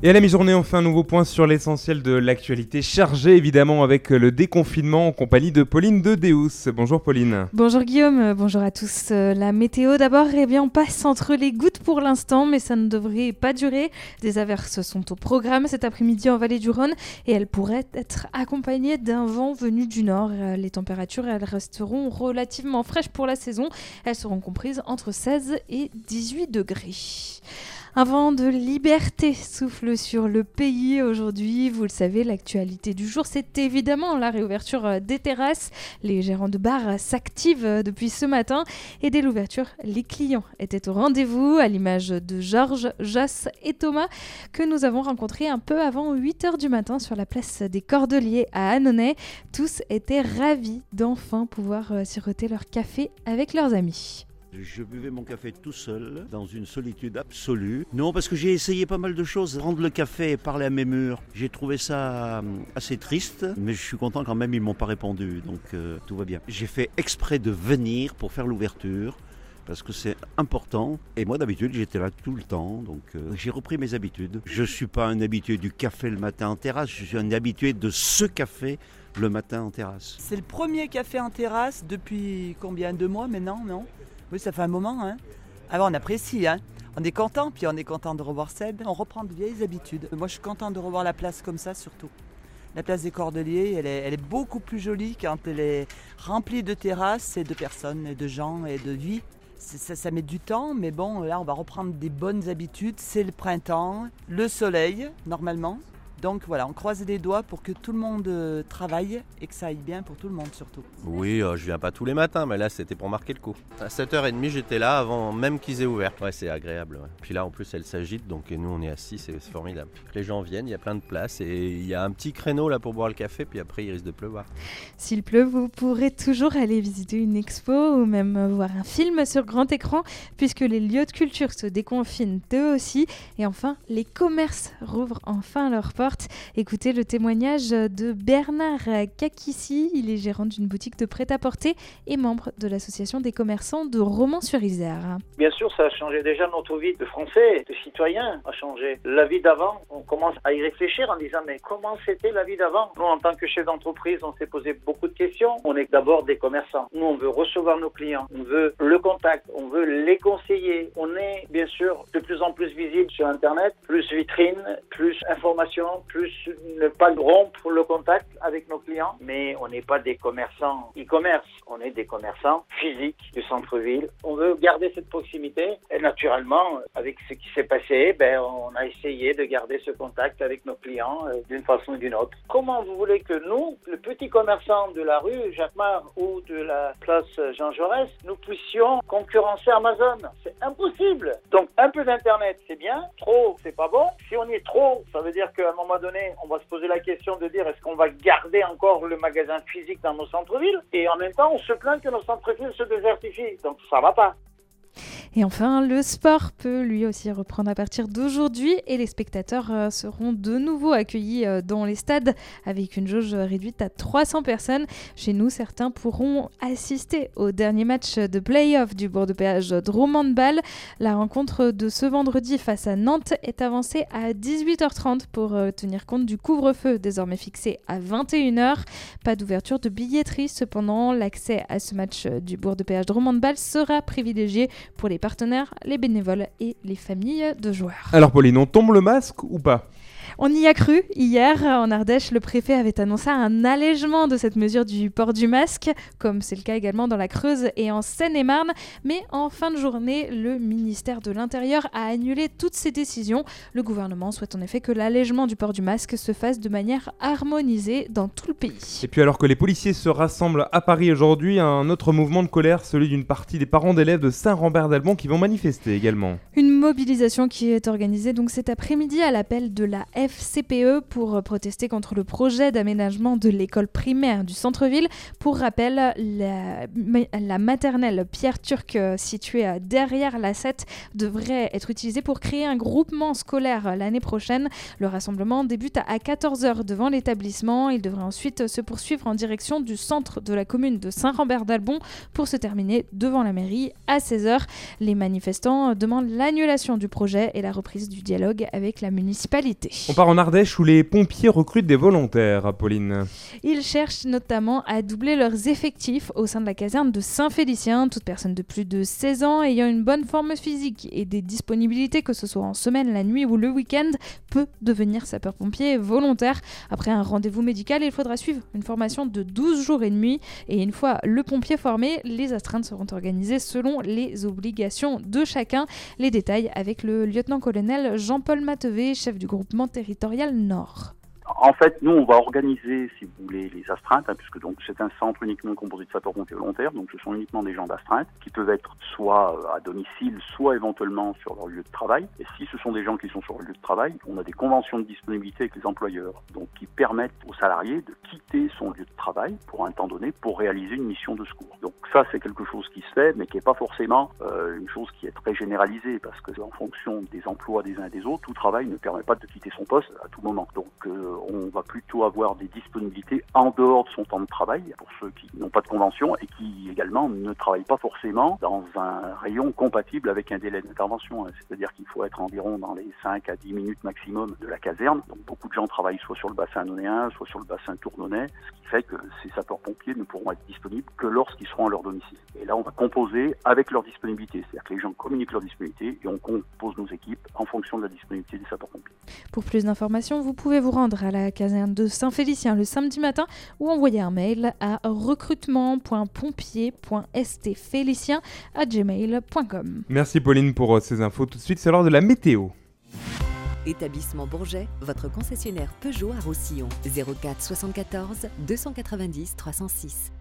Et à la mi-journée, on fait un nouveau point sur l'essentiel de l'actualité, chargé évidemment avec le déconfinement en compagnie de Pauline de Deus. Bonjour Pauline. Bonjour Guillaume, bonjour à tous. Euh, la météo d'abord, eh bien on passe entre les gouttes pour l'instant, mais ça ne devrait pas durer. Des averses sont au programme cet après-midi en vallée du Rhône et elles pourraient être accompagnées d'un vent venu du nord. Euh, les températures, elles resteront relativement fraîches pour la saison. Elles seront comprises entre 16 et 18 degrés. Un vent de liberté souffle sur le pays aujourd'hui. Vous le savez, l'actualité du jour, c'est évidemment la réouverture euh, des terrasses. Les gérants de bars s'activent euh, depuis ce matin et dès l'ouverture, les clients étaient au rendez-vous, à l'image de Georges, Joss et Thomas que nous avons rencontrés un peu avant 8h du matin sur la place des Cordeliers à Annonay. Tous étaient ravis d'enfin pouvoir euh, siroter leur café avec leurs amis. Je buvais mon café tout seul, dans une solitude absolue. Non, parce que j'ai essayé pas mal de choses. Rendre le café et parler à mes murs, j'ai trouvé ça euh, assez triste, mais je suis content quand même, ils m'ont pas répondu, donc euh, tout va bien. J'ai fait exprès de venir pour faire l'ouverture parce que c'est important. Et moi, d'habitude, j'étais là tout le temps, donc euh, j'ai repris mes habitudes. Je ne suis pas un habitué du café le matin en terrasse, je suis un habitué de ce café le matin en terrasse. C'est le premier café en terrasse depuis combien? De mois maintenant, non? Oui, ça fait un moment. Hein. Alors ah on apprécie, hein. On est content, puis on est content de revoir Seb. On reprend de vieilles habitudes. Moi, je suis content de revoir la place comme ça, surtout. La place des Cordeliers, elle est, beaucoup plus jolie quand elle est remplie de terrasses et de personnes, et de gens et de vie. Ça, met du temps, mais bon, là, on va reprendre des bonnes habitudes. C'est le printemps, le soleil, normalement. Donc voilà, on croise les doigts pour que tout le monde euh, travaille et que ça aille bien pour tout le monde surtout. Oui, euh, je viens pas tous les matins, mais là c'était pour marquer le coup. À 7h30 j'étais là avant même qu'ils aient ouvert. Ouais, c'est agréable. Puis là en plus elle s'agite, donc nous on est assis, c'est formidable. Les gens viennent, il y a plein de places et il y a un petit créneau là pour boire le café, puis après il risque de pleuvoir. S'il pleut, vous pourrez toujours aller visiter une expo ou même voir un film sur grand écran, puisque les lieux de culture se déconfinent eux aussi. Et enfin, les commerces rouvrent enfin leurs portes Écoutez le témoignage de Bernard Kakissi. Il est gérant d'une boutique de prêt-à-porter et membre de l'association des commerçants de Romans-sur-Isère. Bien sûr, ça a changé déjà notre vie de Français, de citoyens, a changé. La vie d'avant, on commence à y réfléchir en disant mais comment c'était la vie d'avant? Nous, en tant que chef d'entreprise, on s'est posé beaucoup de questions. On est d'abord des commerçants. Nous, on veut recevoir nos clients, on veut le contact, on veut les conseiller. On est bien sûr de plus en plus visible sur Internet, plus vitrine, plus information, plus ne pas rompre le contact avec nos clients, mais on n'est pas des commerçants e-commerce, on est des commerçants physiques du centre-ville. On veut garder cette proximité et naturellement, avec ce qui s'est passé, ben, on a essayé de garder ce contact avec nos clients euh, d'une façon ou d'une autre. Comment vous voulez que nous, le petit commerçant de la rue Jacquemart ou de la place Jean Jaurès, nous puissions concurrencer Amazon? C'est impossible. Donc un peu d'internet, c'est bien. Trop, c'est pas bon. Si on est trop, ça veut dire qu'à un moment donné, on va se poser la question de dire est-ce qu'on va garder encore le magasin physique dans nos centres-villes? Et en même temps, on se plaint que nos centres-villes se désertifient. Donc ça va pas. Et enfin, le sport peut lui aussi reprendre à partir d'aujourd'hui et les spectateurs euh, seront de nouveau accueillis euh, dans les stades avec une jauge réduite à 300 personnes. Chez nous, certains pourront assister au dernier match de play-off du bord de péage de Ball. La rencontre de ce vendredi face à Nantes est avancée à 18h30 pour euh, tenir compte du couvre-feu désormais fixé à 21h. Pas d'ouverture de billetterie, cependant, l'accès à ce match du bourg de péage de Ball sera privilégié pour les les bénévoles et les familles de joueurs. Alors Pauline, on tombe le masque ou pas? On y a cru. Hier, en Ardèche, le préfet avait annoncé un allègement de cette mesure du port du masque, comme c'est le cas également dans la Creuse et en Seine-et-Marne. Mais en fin de journée, le ministère de l'Intérieur a annulé toutes ces décisions. Le gouvernement souhaite en effet que l'allègement du port du masque se fasse de manière harmonisée dans tout le pays. Et puis alors que les policiers se rassemblent à Paris aujourd'hui, un autre mouvement de colère, celui d'une partie des parents d'élèves de Saint-Rambert d'Albon qui vont manifester également. Une mobilisation qui est organisée donc cet après-midi à l'appel de la FCPE pour protester contre le projet d'aménagement de l'école primaire du centre-ville. Pour rappel, la, maternelle Pierre Turc située derrière la 7 devrait être utilisée pour créer un groupement scolaire l'année prochaine. Le rassemblement débute à 14h devant l'établissement. Il devrait ensuite se poursuivre en direction du centre de la commune de Saint-Rambert d'Albon pour se terminer devant la mairie à 16h. Les manifestants demandent l'annulation du projet et la reprise du dialogue avec la municipalité. On part en Ardèche où les pompiers recrutent des volontaires, Pauline. Ils cherchent notamment à doubler leurs effectifs au sein de la caserne de Saint-Félicien. Toute personne de plus de 16 ans ayant une bonne forme physique et des disponibilités, que ce soit en semaine, la nuit ou le week-end, peut devenir sapeur-pompier volontaire. Après un rendez-vous médical, il faudra suivre une formation de 12 jours et demi. Et une fois le pompier formé, les astreintes seront organisées selon les obligations de chacun. Les détails avec le lieutenant-colonel Jean-Paul Matevé, chef du groupement territorial Nord. En fait, nous, on va organiser, si vous voulez, les astreintes, hein, puisque donc c'est un centre uniquement composé de sapeurs-pompiers volontaires, donc ce sont uniquement des gens d'astreinte qui peuvent être soit euh, à domicile, soit éventuellement sur leur lieu de travail. Et si ce sont des gens qui sont sur leur lieu de travail, on a des conventions de disponibilité avec les employeurs, donc qui permettent aux salariés de quitter son lieu de travail pour un temps donné pour réaliser une mission de secours. Donc ça, c'est quelque chose qui se fait, mais qui n'est pas forcément euh, une chose qui est très généralisée, parce que en fonction des emplois des uns et des autres, tout travail ne permet pas de quitter son poste à tout moment. Donc euh, on va plutôt avoir des disponibilités en dehors de son temps de travail pour ceux qui n'ont pas de convention et qui également ne travaillent pas forcément dans un rayon compatible avec un délai d'intervention. C'est-à-dire qu'il faut être environ dans les 5 à 10 minutes maximum de la caserne. Donc beaucoup de gens travaillent soit sur le bassin nonéen, soit sur le bassin tournonnais, ce qui fait que ces sapeurs-pompiers ne pourront être disponibles que lorsqu'ils seront à leur domicile. Et là, on va composer avec leur disponibilité. C'est-à-dire que les gens communiquent leur disponibilité et on compose nos équipes en fonction de la disponibilité des sapeurs-pompiers. Pour plus d'informations, vous pouvez vous rendre à la caserne de Saint-Félicien le samedi matin ou envoyer un mail à recrutement.pompier.stfélicien à gmail.com. Merci Pauline pour euh, ces infos. Tout de suite, c'est l'heure de la météo. Établissement Bourget, votre concessionnaire Peugeot à Roussillon. 04 74 290 306.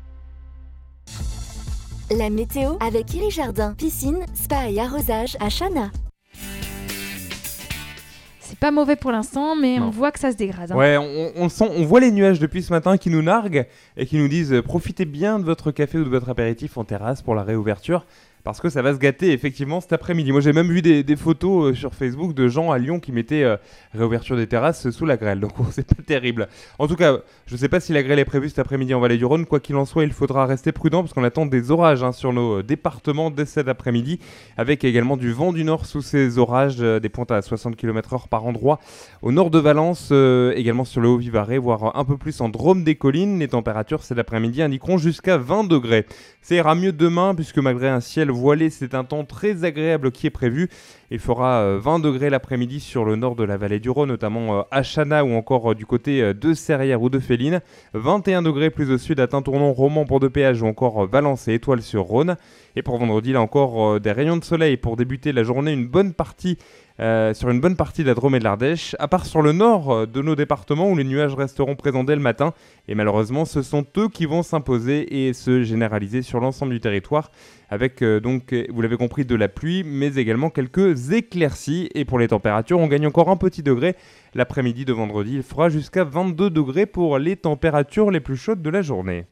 La météo avec Iri Jardin, piscine, spa et arrosage à Chana pas mauvais pour l'instant, mais on voit que ça se dégrade. Hein. Ouais, on, sent, on voit les nuages depuis ce matin qui nous narguent et qui nous disent profitez bien de votre café ou de votre apéritif en terrasse pour la réouverture parce que ça va se gâter effectivement cet après-midi. Moi j'ai même vu des, photos euh, sur Facebook de gens à Lyon qui mettaient euh, réouverture des terrasses sous la grêle, donc c'est pas terrible. En tout cas, je ne sais pas si la grêle est prévue cet après-midi en Vallée du Rhône, quoi qu'il en soit, il faudra rester prudent parce qu'on attend des orages hein, sur nos euh, départements dès cet après-midi, avec également du vent du nord sous ces orages, des pointes à 60 km/h par endroit. Au nord de Valence, également sur le Haut-Vivarais, voire un peu plus en Drôme des collines, les températures cet après-midi indiqueront jusqu'à 20 degrés. Ça ira mieux demain puisque malgré un ciel voilé, c'est un temps très agréable qui est prévu. Il fera 20 euh, degrés l'après-midi sur le nord de la vallée du Rhône, notamment euh, à Chana ou encore euh, du côté de Serrières ou de Féline. 21 degrés plus au sud à Tintournon, Romans, Port de Péage ou encore Valence et Étoile sur Rhône. Et pour vendredi, là encore des rayons de soleil pour débuter la journée, une bonne partie euh, sur une bonne partie de la Drôme et de l'Ardèche, à part sur le nord euh, de nos départements où les nuages resteront présents dès le matin. Et malheureusement, ce sont eux qui vont s'imposer et se généraliser sur l'ensemble du territoire, avec euh, donc, vous l'avez compris, de la pluie, mais également quelques éclaircies. Et pour les températures, on gagne encore un petit degré. L'après-midi de vendredi, il fera jusqu'à 22 degrés pour les températures les plus chaudes de la journée.